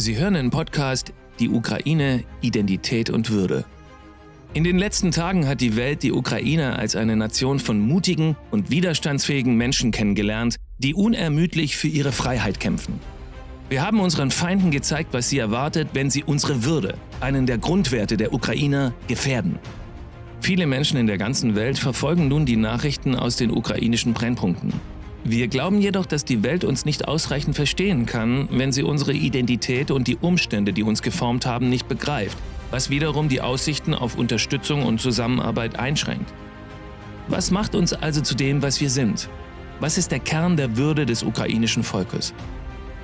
Sie hören den Podcast Die Ukraine, Identität und Würde. In den letzten Tagen hat die Welt die Ukraine als eine Nation von mutigen und widerstandsfähigen Menschen kennengelernt, die unermüdlich für ihre Freiheit kämpfen. Wir haben unseren Feinden gezeigt, was sie erwartet, wenn sie unsere Würde, einen der Grundwerte der Ukrainer, gefährden. Viele Menschen in der ganzen Welt verfolgen nun die Nachrichten aus den ukrainischen Brennpunkten. Wir glauben jedoch, dass die Welt uns nicht ausreichend verstehen kann, wenn sie unsere Identität und die Umstände, die uns geformt haben, nicht begreift, was wiederum die Aussichten auf Unterstützung und Zusammenarbeit einschränkt. Was macht uns also zu dem, was wir sind? Was ist der Kern der Würde des ukrainischen Volkes?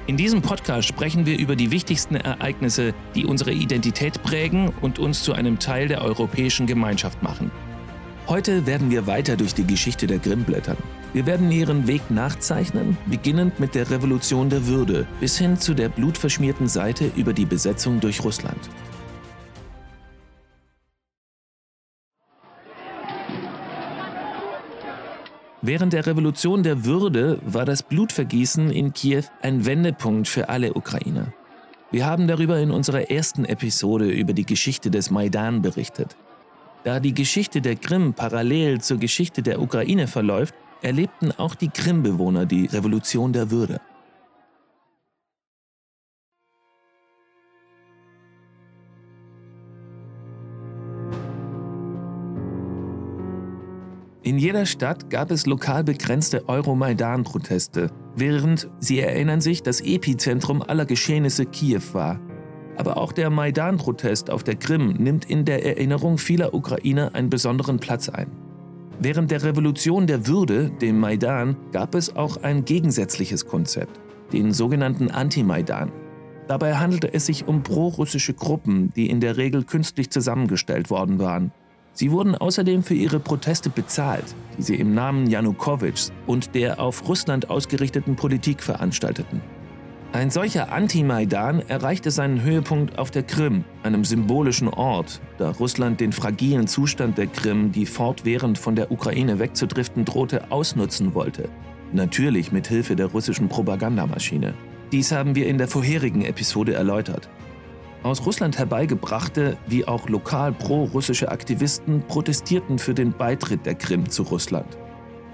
In diesem Podcast sprechen wir über die wichtigsten Ereignisse, die unsere Identität prägen und uns zu einem Teil der europäischen Gemeinschaft machen. Heute werden wir weiter durch die Geschichte der Grimm blättern. Wir werden ihren Weg nachzeichnen, beginnend mit der Revolution der Würde bis hin zu der blutverschmierten Seite über die Besetzung durch Russland. Während der Revolution der Würde war das Blutvergießen in Kiew ein Wendepunkt für alle Ukrainer. Wir haben darüber in unserer ersten Episode über die Geschichte des Maidan berichtet. Da die Geschichte der Krim parallel zur Geschichte der Ukraine verläuft, erlebten auch die Krim-Bewohner die Revolution der Würde. In jeder Stadt gab es lokal begrenzte Euromaidan-Proteste, während, Sie erinnern sich, das Epizentrum aller Geschehnisse Kiew war. Aber auch der Maidan-Protest auf der Krim nimmt in der Erinnerung vieler Ukrainer einen besonderen Platz ein. Während der Revolution der Würde, dem Maidan, gab es auch ein gegensätzliches Konzept, den sogenannten Anti-Maidan. Dabei handelte es sich um pro-russische Gruppen, die in der Regel künstlich zusammengestellt worden waren Sie wurden außerdem für ihre Proteste bezahlt, die sie im Namen Janukowitschs und der auf Russland ausgerichteten Politik veranstalteten. Ein solcher Anti-Maidan erreichte seinen Höhepunkt auf der Krim, einem symbolischen Ort, da Russland den fragilen Zustand der Krim, die fortwährend von der Ukraine wegzudriften drohte, ausnutzen wollte. Natürlich mit Hilfe der russischen Propagandamaschine. Dies haben wir in der vorherigen Episode erläutert. Aus Russland herbeigebrachte, wie auch lokal pro-russische Aktivisten protestierten für den Beitritt der Krim zu Russland.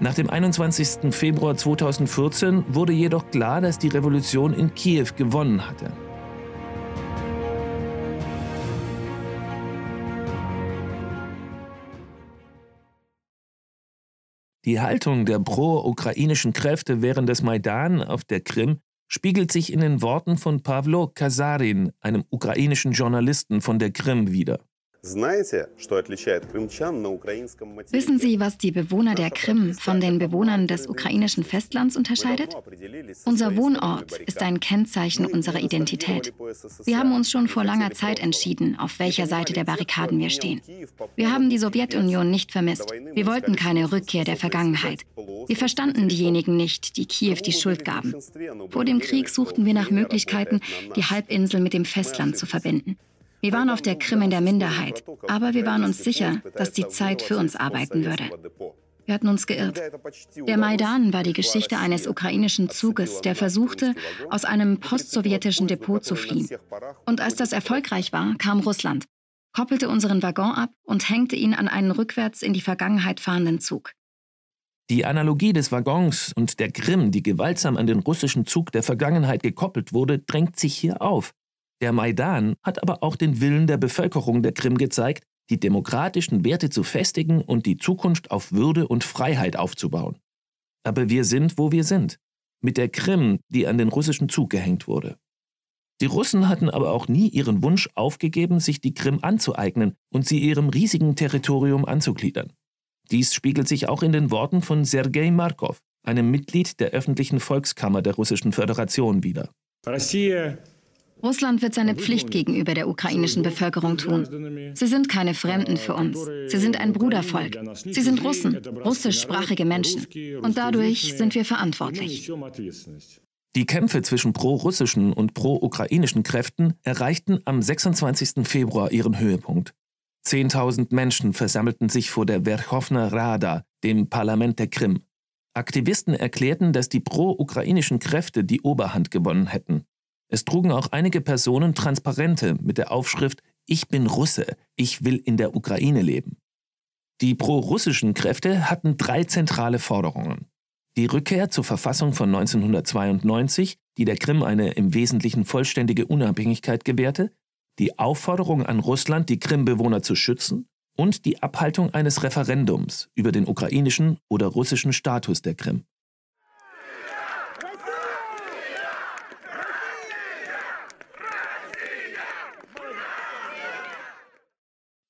Nach dem 21. Februar 2014 wurde jedoch klar, dass die Revolution in Kiew gewonnen hatte. Die Haltung der pro-ukrainischen Kräfte während des Maidan auf der Krim spiegelt sich in den Worten von Pavlo Kasarin, einem ukrainischen Journalisten von der Krim, wider. Wissen Sie, was die Bewohner der Krim von den Bewohnern des ukrainischen Festlands unterscheidet? Unser Wohnort ist ein Kennzeichen unserer Identität. Wir haben uns schon vor langer Zeit entschieden, auf welcher Seite der Barrikaden wir stehen. Wir haben die Sowjetunion nicht vermisst. Wir wollten keine Rückkehr der Vergangenheit. Wir verstanden diejenigen nicht, die Kiew die Schuld gaben. Vor dem Krieg suchten wir nach Möglichkeiten, die Halbinsel mit dem Festland zu verbinden. Wir waren auf der Krim in der Minderheit, aber wir waren uns sicher, dass die Zeit für uns arbeiten würde. Wir hatten uns geirrt. Der Maidan war die Geschichte eines ukrainischen Zuges, der versuchte, aus einem postsowjetischen Depot zu fliehen. Und als das erfolgreich war, kam Russland, koppelte unseren Waggon ab und hängte ihn an einen rückwärts in die Vergangenheit fahrenden Zug. Die Analogie des Waggons und der Krim, die gewaltsam an den russischen Zug der Vergangenheit gekoppelt wurde, drängt sich hier auf. Der Maidan hat aber auch den Willen der Bevölkerung der Krim gezeigt, die demokratischen Werte zu festigen und die Zukunft auf Würde und Freiheit aufzubauen. Aber wir sind, wo wir sind, mit der Krim, die an den russischen Zug gehängt wurde. Die Russen hatten aber auch nie ihren Wunsch aufgegeben, sich die Krim anzueignen und sie ihrem riesigen Territorium anzugliedern. Dies spiegelt sich auch in den Worten von Sergei Markov, einem Mitglied der öffentlichen Volkskammer der Russischen Föderation, wider. Russland wird seine Pflicht gegenüber der ukrainischen Bevölkerung tun. Sie sind keine Fremden für uns. Sie sind ein Brudervolk. Sie sind Russen, russischsprachige Menschen. Und dadurch sind wir verantwortlich. Die Kämpfe zwischen pro-russischen und pro-ukrainischen Kräften erreichten am 26. Februar ihren Höhepunkt. Zehntausend Menschen versammelten sich vor der Verkhovna Rada, dem Parlament der Krim. Aktivisten erklärten, dass die pro-ukrainischen Kräfte die Oberhand gewonnen hätten. Es trugen auch einige Personen Transparente mit der Aufschrift Ich bin Russe, ich will in der Ukraine leben. Die pro-russischen Kräfte hatten drei zentrale Forderungen. Die Rückkehr zur Verfassung von 1992, die der Krim eine im Wesentlichen vollständige Unabhängigkeit gewährte, die Aufforderung an Russland, die Krim-Bewohner zu schützen und die Abhaltung eines Referendums über den ukrainischen oder russischen Status der Krim.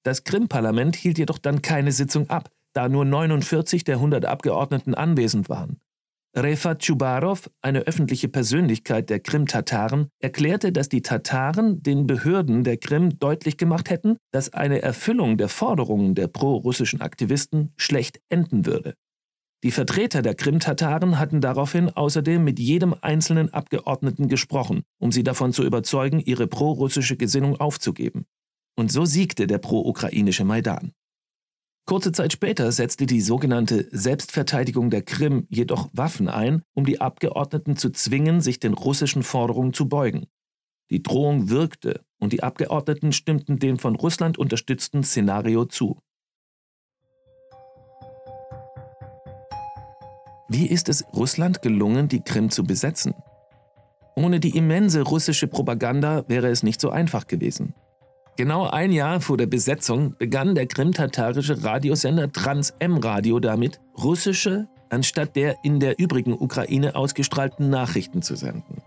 Das Krim-Parlament hielt jedoch dann keine Sitzung ab, da nur 49 der 100 Abgeordneten anwesend waren. Refat Chubarov, eine öffentliche Persönlichkeit der Krim-Tataren, erklärte, dass die Tataren den Behörden der Krim deutlich gemacht hätten, dass eine Erfüllung der Forderungen der pro-russischen Aktivisten schlecht enden würde. Die Vertreter der Krim-Tataren hatten daraufhin außerdem mit jedem einzelnen Abgeordneten gesprochen, um sie davon zu überzeugen, ihre pro-russische Gesinnung aufzugeben. Und so siegte der pro-ukrainische Maidan. Kurze Zeit später setzte die sogenannte Selbstverteidigung der Krim jedoch Waffen ein, um die Abgeordneten zu zwingen, sich den russischen Forderungen zu beugen. Die Drohung wirkte und die Abgeordneten stimmten dem von Russland unterstützten Szenario zu. Wie ist es Russland gelungen, die Krim zu besetzen? Ohne die immense russische Propaganda wäre es nicht so einfach gewesen. Genau ein Jahr vor der Besetzung begann der krimtatarische Radiosender Trans-M-Radio damit, russische anstatt der in der übrigen Ukraine ausgestrahlten Nachrichten zu senden.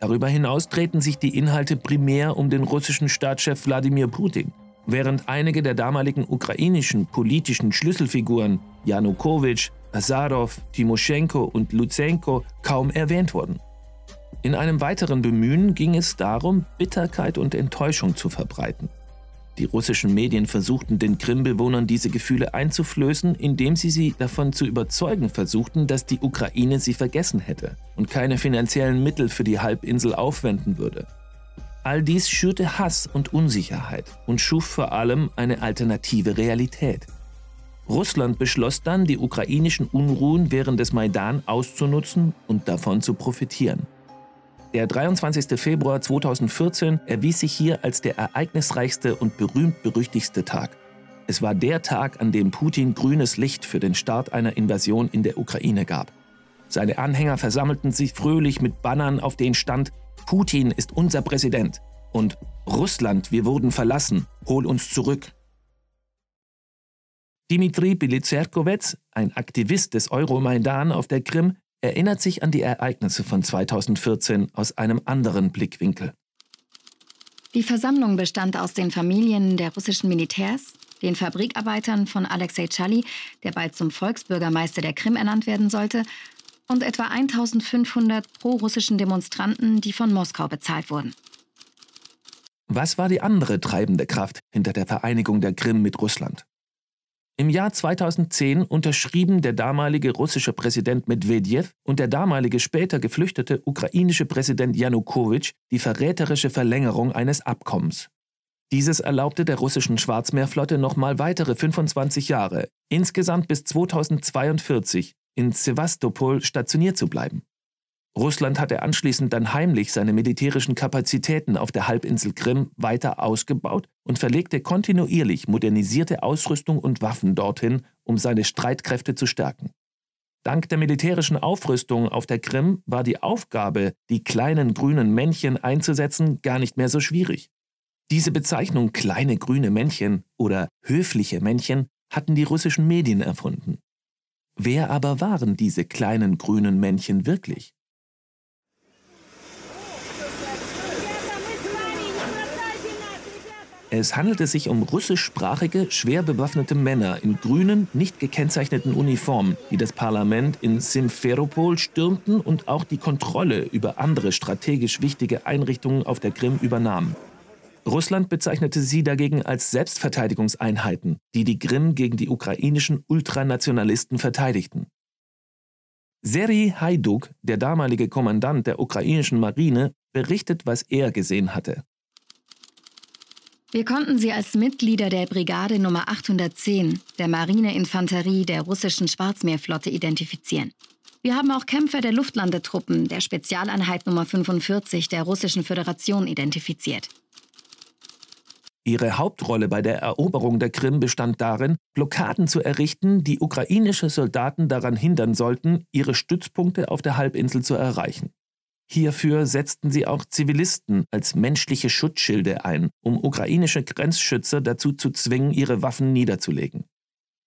Darüber hinaus drehten sich die Inhalte primär um den russischen Staatschef Wladimir Putin, während einige der damaligen ukrainischen politischen Schlüsselfiguren Janukowitsch, Azarov, Timoschenko und Luzenko kaum erwähnt wurden. In einem weiteren Bemühen ging es darum, Bitterkeit und Enttäuschung zu verbreiten. Die russischen Medien versuchten den Krim-Bewohnern diese Gefühle einzuflößen, indem sie sie davon zu überzeugen versuchten, dass die Ukraine sie vergessen hätte und keine finanziellen Mittel für die Halbinsel aufwenden würde. All dies schürte Hass und Unsicherheit und schuf vor allem eine alternative Realität. Russland beschloss dann, die ukrainischen Unruhen während des Maidan auszunutzen und davon zu profitieren. Der 23. Februar 2014 erwies sich hier als der ereignisreichste und berühmt-berüchtigste Tag. Es war der Tag, an dem Putin grünes Licht für den Start einer Invasion in der Ukraine gab. Seine Anhänger versammelten sich fröhlich mit Bannern, auf denen stand Putin ist unser Präsident und Russland, wir wurden verlassen, hol uns zurück. Dimitri Bilizerkowitz, ein Aktivist des Euromaidan auf der Krim, erinnert sich an die Ereignisse von 2014 aus einem anderen Blickwinkel. Die Versammlung bestand aus den Familien der russischen Militärs, den Fabrikarbeitern von Alexei Chali, der bald zum Volksbürgermeister der Krim ernannt werden sollte, und etwa 1500 pro-russischen Demonstranten, die von Moskau bezahlt wurden. Was war die andere treibende Kraft hinter der Vereinigung der Krim mit Russland? Im Jahr 2010 unterschrieben der damalige russische Präsident Medvedev und der damalige später geflüchtete ukrainische Präsident Janukowitsch die verräterische Verlängerung eines Abkommens. Dieses erlaubte der russischen Schwarzmeerflotte nochmal weitere 25 Jahre, insgesamt bis 2042, in Sevastopol stationiert zu bleiben. Russland hatte anschließend dann heimlich seine militärischen Kapazitäten auf der Halbinsel Krim weiter ausgebaut und verlegte kontinuierlich modernisierte Ausrüstung und Waffen dorthin, um seine Streitkräfte zu stärken. Dank der militärischen Aufrüstung auf der Krim war die Aufgabe, die kleinen grünen Männchen einzusetzen, gar nicht mehr so schwierig. Diese Bezeichnung kleine grüne Männchen oder höfliche Männchen hatten die russischen Medien erfunden. Wer aber waren diese kleinen grünen Männchen wirklich? Es handelte sich um russischsprachige, schwer bewaffnete Männer in grünen, nicht gekennzeichneten Uniformen, die das Parlament in Simferopol stürmten und auch die Kontrolle über andere strategisch wichtige Einrichtungen auf der Krim übernahmen. Russland bezeichnete sie dagegen als Selbstverteidigungseinheiten, die die Krim gegen die ukrainischen Ultranationalisten verteidigten. Seri Haiduk, der damalige Kommandant der ukrainischen Marine, berichtet, was er gesehen hatte. Wir konnten sie als Mitglieder der Brigade Nummer 810 der Marineinfanterie der russischen Schwarzmeerflotte identifizieren. Wir haben auch Kämpfer der Luftlandetruppen der Spezialeinheit Nummer 45 der Russischen Föderation identifiziert. Ihre Hauptrolle bei der Eroberung der Krim bestand darin, Blockaden zu errichten, die ukrainische Soldaten daran hindern sollten, ihre Stützpunkte auf der Halbinsel zu erreichen. Hierfür setzten sie auch Zivilisten als menschliche Schutzschilde ein, um ukrainische Grenzschützer dazu zu zwingen, ihre Waffen niederzulegen.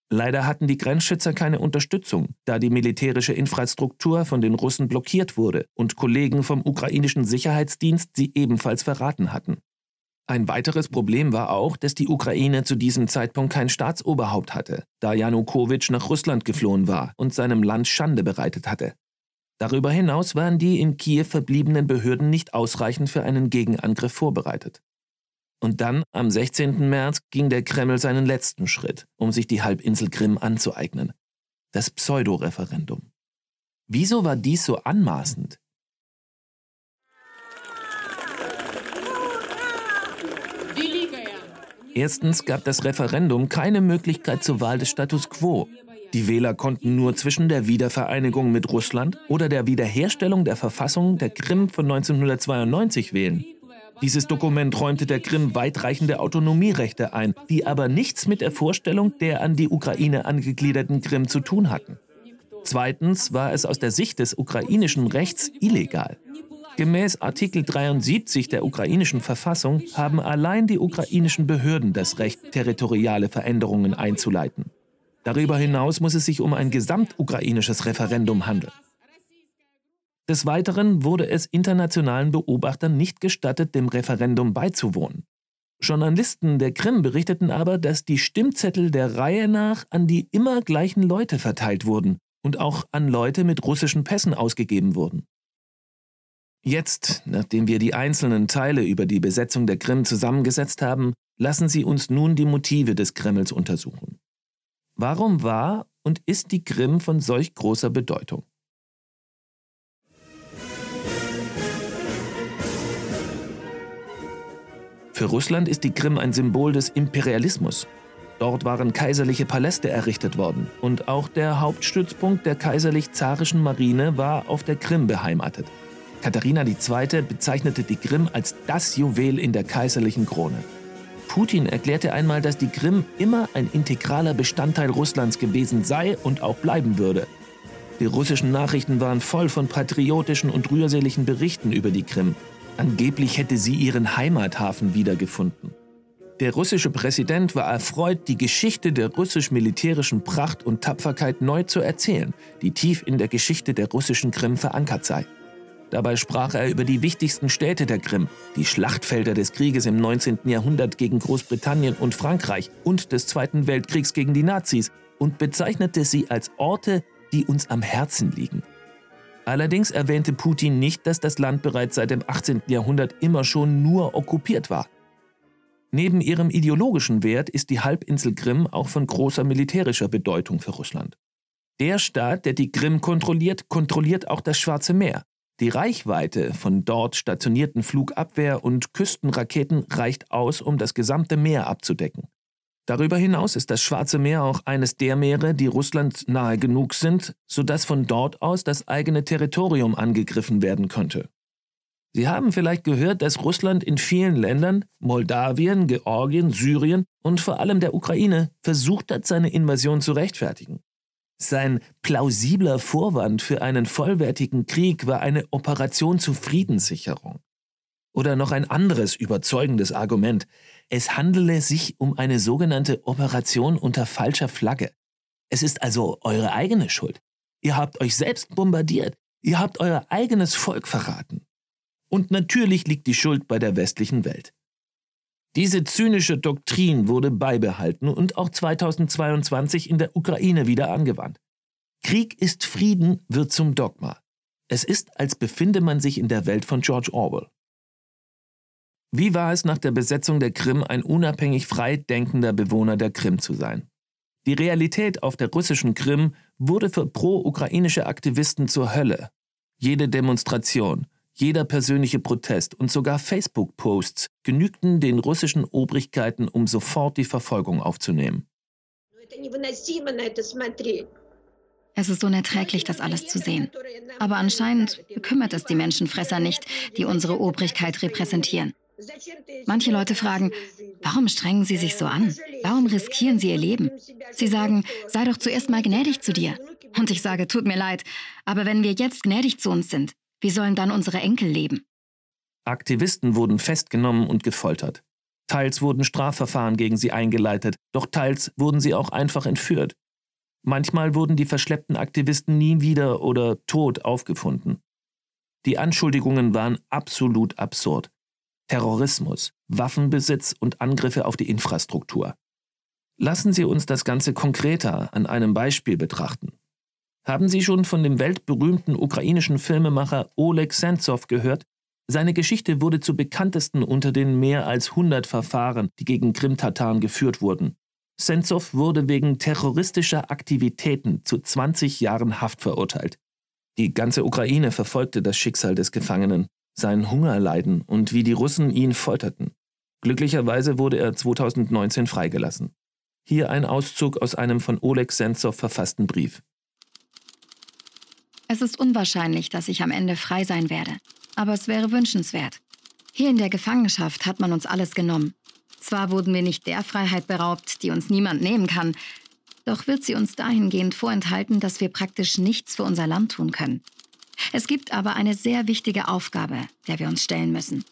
Leider hatten die Grenzschützer keine Unterstützung, da die militärische Infrastruktur von den Russen blockiert wurde und Kollegen vom ukrainischen Sicherheitsdienst sie ebenfalls verraten hatten. Ein weiteres Problem war auch, dass die Ukraine zu diesem Zeitpunkt kein Staatsoberhaupt hatte, da Janukowitsch nach Russland geflohen war und seinem Land Schande bereitet hatte. Darüber hinaus waren die in Kiew verbliebenen Behörden nicht ausreichend für einen Gegenangriff vorbereitet. Und dann, am 16. März, ging der Kreml seinen letzten Schritt, um sich die Halbinsel Krim anzueignen. Das Pseudo-Referendum. Wieso war dies so anmaßend? Erstens gab das Referendum keine Möglichkeit zur Wahl des Status quo. Die Wähler konnten nur zwischen der Wiedervereinigung mit Russland oder der Wiederherstellung der Verfassung der Krim von 1992 wählen. Dieses Dokument räumte der Krim weitreichende Autonomierechte ein, die aber nichts mit der Vorstellung der an die Ukraine angegliederten Krim zu tun hatten. Zweitens war es aus der Sicht des ukrainischen Rechts illegal. Gemäß Artikel 73 der ukrainischen Verfassung haben allein die ukrainischen Behörden das Recht, territoriale Veränderungen einzuleiten. Darüber hinaus muss es sich um ein gesamtukrainisches Referendum handeln. Des Weiteren wurde es internationalen Beobachtern nicht gestattet, dem Referendum beizuwohnen. Journalisten der Krim berichteten aber, dass die Stimmzettel der Reihe nach an die immer gleichen Leute verteilt wurden und auch an Leute mit russischen Pässen ausgegeben wurden. Jetzt, nachdem wir die einzelnen Teile über die Besetzung der Krim zusammengesetzt haben, lassen Sie uns nun die Motive des Kremls untersuchen. Warum war und ist die Krim von solch großer Bedeutung? Für Russland ist die Krim ein Symbol des Imperialismus. Dort waren kaiserliche Paläste errichtet worden und auch der Hauptstützpunkt der kaiserlich-zarischen Marine war auf der Krim beheimatet. Katharina II. bezeichnete die Krim als das Juwel in der kaiserlichen Krone. Putin erklärte einmal, dass die Krim immer ein integraler Bestandteil Russlands gewesen sei und auch bleiben würde. Die russischen Nachrichten waren voll von patriotischen und rührseligen Berichten über die Krim. Angeblich hätte sie ihren Heimathafen wiedergefunden. Der russische Präsident war erfreut, die Geschichte der russisch-militärischen Pracht und Tapferkeit neu zu erzählen, die tief in der Geschichte der russischen Krim verankert sei. Dabei sprach er über die wichtigsten Städte der Krim, die Schlachtfelder des Krieges im 19. Jahrhundert gegen Großbritannien und Frankreich und des Zweiten Weltkriegs gegen die Nazis und bezeichnete sie als Orte, die uns am Herzen liegen. Allerdings erwähnte Putin nicht, dass das Land bereits seit dem 18. Jahrhundert immer schon nur okkupiert war. Neben ihrem ideologischen Wert ist die Halbinsel Krim auch von großer militärischer Bedeutung für Russland. Der Staat, der die Krim kontrolliert, kontrolliert auch das Schwarze Meer. Die Reichweite von dort stationierten Flugabwehr- und Küstenraketen reicht aus, um das gesamte Meer abzudecken. Darüber hinaus ist das Schwarze Meer auch eines der Meere, die Russland nahe genug sind, sodass von dort aus das eigene Territorium angegriffen werden könnte. Sie haben vielleicht gehört, dass Russland in vielen Ländern, Moldawien, Georgien, Syrien und vor allem der Ukraine, versucht hat, seine Invasion zu rechtfertigen. Sein plausibler Vorwand für einen vollwertigen Krieg war eine Operation zur Friedenssicherung. Oder noch ein anderes überzeugendes Argument. Es handele sich um eine sogenannte Operation unter falscher Flagge. Es ist also eure eigene Schuld. Ihr habt euch selbst bombardiert. Ihr habt euer eigenes Volk verraten. Und natürlich liegt die Schuld bei der westlichen Welt. Diese zynische Doktrin wurde beibehalten und auch 2022 in der Ukraine wieder angewandt. Krieg ist Frieden wird zum Dogma. Es ist, als befinde man sich in der Welt von George Orwell. Wie war es nach der Besetzung der Krim, ein unabhängig frei denkender Bewohner der Krim zu sein? Die Realität auf der russischen Krim wurde für pro-ukrainische Aktivisten zur Hölle. Jede Demonstration, jeder persönliche Protest und sogar Facebook-Posts genügten den russischen Obrigkeiten, um sofort die Verfolgung aufzunehmen. Es ist unerträglich, das alles zu sehen. Aber anscheinend bekümmert es die Menschenfresser nicht, die unsere Obrigkeit repräsentieren. Manche Leute fragen, warum strengen sie sich so an? Warum riskieren sie ihr Leben? Sie sagen, sei doch zuerst mal gnädig zu dir. Und ich sage, tut mir leid, aber wenn wir jetzt gnädig zu uns sind, wie sollen dann unsere Enkel leben? Aktivisten wurden festgenommen und gefoltert. Teils wurden Strafverfahren gegen sie eingeleitet, doch teils wurden sie auch einfach entführt. Manchmal wurden die verschleppten Aktivisten nie wieder oder tot aufgefunden. Die Anschuldigungen waren absolut absurd. Terrorismus, Waffenbesitz und Angriffe auf die Infrastruktur. Lassen Sie uns das Ganze konkreter an einem Beispiel betrachten. Haben Sie schon von dem weltberühmten ukrainischen Filmemacher Oleg Sentsov gehört? Seine Geschichte wurde zu bekanntesten unter den mehr als 100 Verfahren, die gegen Krim-Tataren geführt wurden. Sentsov wurde wegen terroristischer Aktivitäten zu 20 Jahren Haft verurteilt. Die ganze Ukraine verfolgte das Schicksal des Gefangenen, sein Hungerleiden und wie die Russen ihn folterten. Glücklicherweise wurde er 2019 freigelassen. Hier ein Auszug aus einem von Oleg Sentsov verfassten Brief. Es ist unwahrscheinlich, dass ich am Ende frei sein werde, aber es wäre wünschenswert. Hier in der Gefangenschaft hat man uns alles genommen. Zwar wurden wir nicht der Freiheit beraubt, die uns niemand nehmen kann, doch wird sie uns dahingehend vorenthalten, dass wir praktisch nichts für unser Land tun können. Es gibt aber eine sehr wichtige Aufgabe, der wir uns stellen müssen.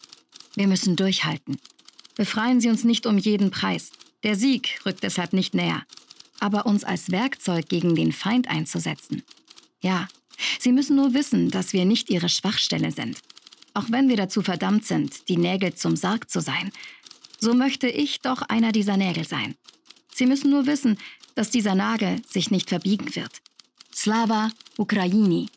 Wir müssen durchhalten. Befreien Sie uns nicht um jeden Preis. Der Sieg rückt deshalb nicht näher. Aber uns als Werkzeug gegen den Feind einzusetzen. Ja, Sie müssen nur wissen, dass wir nicht ihre Schwachstelle sind. Auch wenn wir dazu verdammt sind, die Nägel zum Sarg zu sein, so möchte ich doch einer dieser Nägel sein. Sie müssen nur wissen, dass dieser Nagel sich nicht verbiegen wird. Slava Ukraini.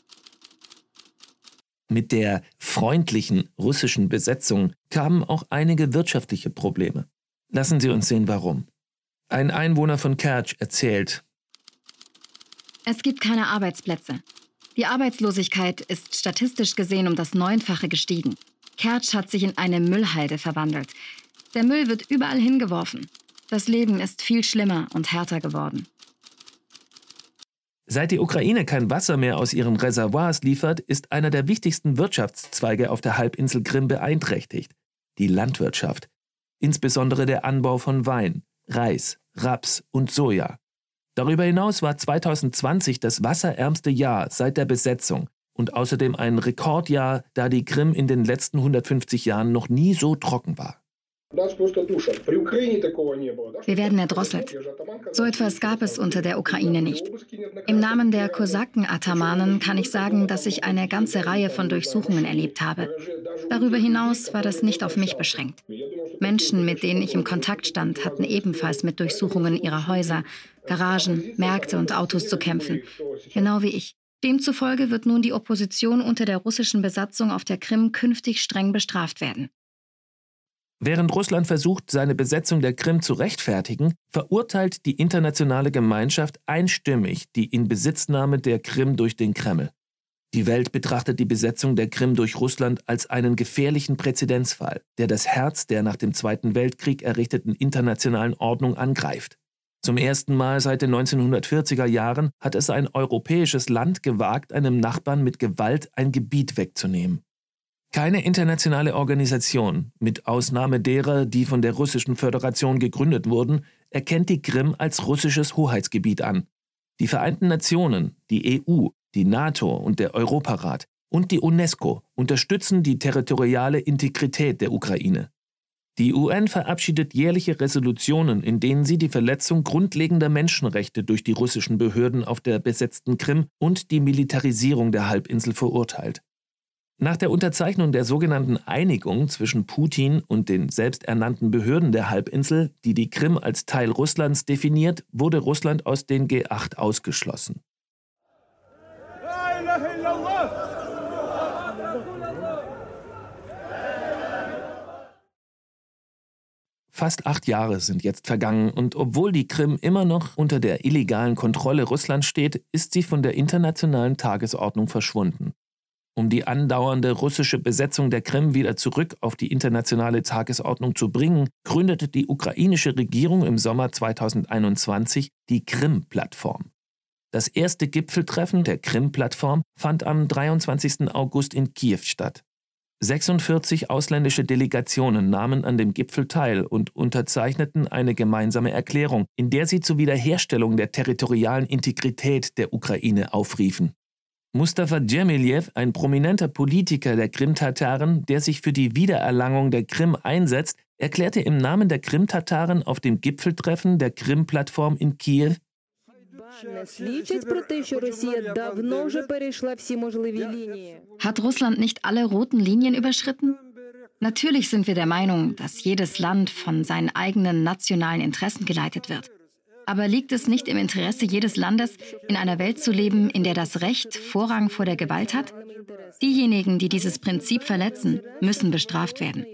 Mit der freundlichen russischen Besetzung kamen auch einige wirtschaftliche Probleme. Lassen Sie uns sehen, warum. Ein Einwohner von Kertsch erzählt, es gibt keine Arbeitsplätze. Die Arbeitslosigkeit ist statistisch gesehen um das Neunfache gestiegen. Kertsch hat sich in eine Müllhalde verwandelt. Der Müll wird überall hingeworfen. Das Leben ist viel schlimmer und härter geworden. Seit die Ukraine kein Wasser mehr aus ihren Reservoirs liefert, ist einer der wichtigsten Wirtschaftszweige auf der Halbinsel Krim beeinträchtigt, die Landwirtschaft, insbesondere der Anbau von Wein, Reis, Raps und Soja. Darüber hinaus war 2020 das wasserärmste Jahr seit der Besetzung und außerdem ein Rekordjahr, da die Krim in den letzten 150 Jahren noch nie so trocken war. Wir werden erdrosselt. So etwas gab es unter der Ukraine nicht. Im Namen der Kosaken-Atamanen kann ich sagen, dass ich eine ganze Reihe von Durchsuchungen erlebt habe. Darüber hinaus war das nicht auf mich beschränkt. Menschen, mit denen ich im Kontakt stand, hatten ebenfalls mit Durchsuchungen ihrer Häuser, Garagen, Märkte und Autos zu kämpfen. Genau wie ich. Demzufolge wird nun die Opposition unter der russischen Besatzung auf der Krim künftig streng bestraft werden. Während Russland versucht, seine Besetzung der Krim zu rechtfertigen, verurteilt die internationale Gemeinschaft einstimmig die Inbesitznahme der Krim durch den Kreml. Die Welt betrachtet die Besetzung der Krim durch Russland als einen gefährlichen Präzedenzfall, der das Herz der nach dem Zweiten Weltkrieg errichteten internationalen Ordnung angreift. Zum ersten Mal seit den 1940er Jahren hat es ein europäisches Land gewagt, einem Nachbarn mit Gewalt ein Gebiet wegzunehmen. Keine internationale Organisation, mit Ausnahme derer, die von der Russischen Föderation gegründet wurden, erkennt die Krim als russisches Hoheitsgebiet an. Die Vereinten Nationen, die EU, die NATO und der Europarat und die UNESCO unterstützen die territoriale Integrität der Ukraine. Die UN verabschiedet jährliche Resolutionen, in denen sie die Verletzung grundlegender Menschenrechte durch die russischen Behörden auf der besetzten Krim und die Militarisierung der Halbinsel verurteilt. Nach der Unterzeichnung der sogenannten Einigung zwischen Putin und den selbsternannten Behörden der Halbinsel, die die Krim als Teil Russlands definiert, wurde Russland aus den G8 ausgeschlossen. Fast acht Jahre sind jetzt vergangen und obwohl die Krim immer noch unter der illegalen Kontrolle Russlands steht, ist sie von der internationalen Tagesordnung verschwunden. Um die andauernde russische Besetzung der Krim wieder zurück auf die internationale Tagesordnung zu bringen, gründete die ukrainische Regierung im Sommer 2021 die Krim-Plattform. Das erste Gipfeltreffen der Krim-Plattform fand am 23. August in Kiew statt. 46 ausländische Delegationen nahmen an dem Gipfel teil und unterzeichneten eine gemeinsame Erklärung, in der sie zur Wiederherstellung der territorialen Integrität der Ukraine aufriefen. Mustafa Djemiljew, ein prominenter Politiker der Krim-Tataren, der sich für die Wiedererlangung der Krim einsetzt, erklärte im Namen der Krim-Tataren auf dem Gipfeltreffen der Krim-Plattform in Kiew, hat Russland nicht alle roten Linien überschritten? Natürlich sind wir der Meinung, dass jedes Land von seinen eigenen nationalen Interessen geleitet wird. Aber liegt es nicht im Interesse jedes Landes, in einer Welt zu leben, in der das Recht Vorrang vor der Gewalt hat? Diejenigen, die dieses Prinzip verletzen, müssen bestraft werden.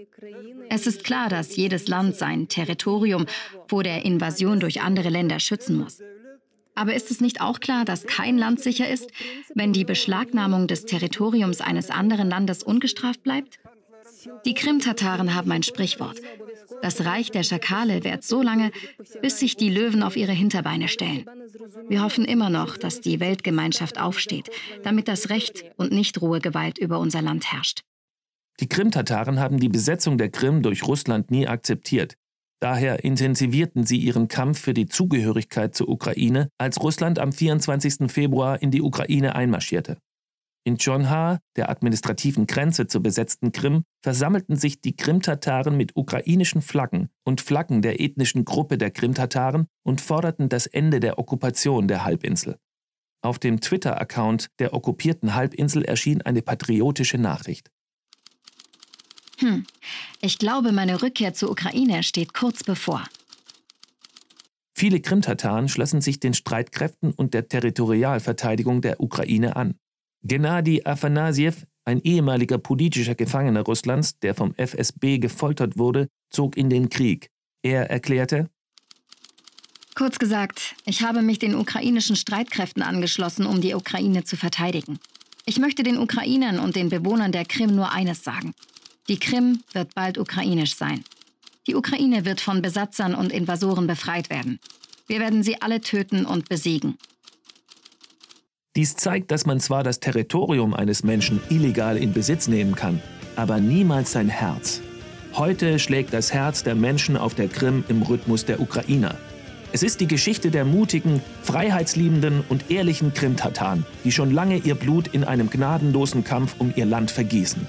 Es ist klar, dass jedes Land sein Territorium vor der Invasion durch andere Länder schützen muss. Aber ist es nicht auch klar, dass kein Land sicher ist, wenn die Beschlagnahmung des Territoriums eines anderen Landes ungestraft bleibt? Die Krim-Tataren haben ein Sprichwort. Das Reich der Schakale währt so lange, bis sich die Löwen auf ihre Hinterbeine stellen. Wir hoffen immer noch, dass die Weltgemeinschaft aufsteht, damit das Recht und nicht rohe Gewalt über unser Land herrscht. Die Krim-Tataren haben die Besetzung der Krim durch Russland nie akzeptiert. Daher intensivierten sie ihren Kampf für die Zugehörigkeit zur Ukraine, als Russland am 24. Februar in die Ukraine einmarschierte. In Chonha, der administrativen Grenze zur besetzten Krim, versammelten sich die Krim-Tataren mit ukrainischen Flaggen und Flaggen der ethnischen Gruppe der Krim-Tataren und forderten das Ende der Okkupation der Halbinsel. Auf dem Twitter-Account der okkupierten Halbinsel erschien eine patriotische Nachricht. Hm, ich glaube, meine Rückkehr zur Ukraine steht kurz bevor. Viele Krimtataren schlossen sich den Streitkräften und der Territorialverteidigung der Ukraine an. Gennady Afanasiew, ein ehemaliger politischer Gefangener Russlands, der vom FSB gefoltert wurde, zog in den Krieg. Er erklärte, Kurz gesagt, ich habe mich den ukrainischen Streitkräften angeschlossen, um die Ukraine zu verteidigen. Ich möchte den Ukrainern und den Bewohnern der Krim nur eines sagen. Die Krim wird bald ukrainisch sein. Die Ukraine wird von Besatzern und Invasoren befreit werden. Wir werden sie alle töten und besiegen. Dies zeigt, dass man zwar das Territorium eines Menschen illegal in Besitz nehmen kann, aber niemals sein Herz. Heute schlägt das Herz der Menschen auf der Krim im Rhythmus der Ukrainer. Es ist die Geschichte der mutigen, freiheitsliebenden und ehrlichen Krim-Tataren, die schon lange ihr Blut in einem gnadenlosen Kampf um ihr Land vergießen.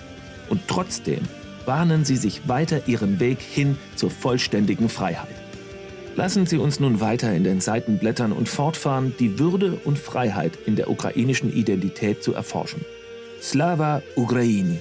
Und trotzdem bahnen sie sich weiter ihren Weg hin zur vollständigen Freiheit. Lassen Sie uns nun weiter in den Seiten blättern und fortfahren, die Würde und Freiheit in der ukrainischen Identität zu erforschen. Slava Ukraini!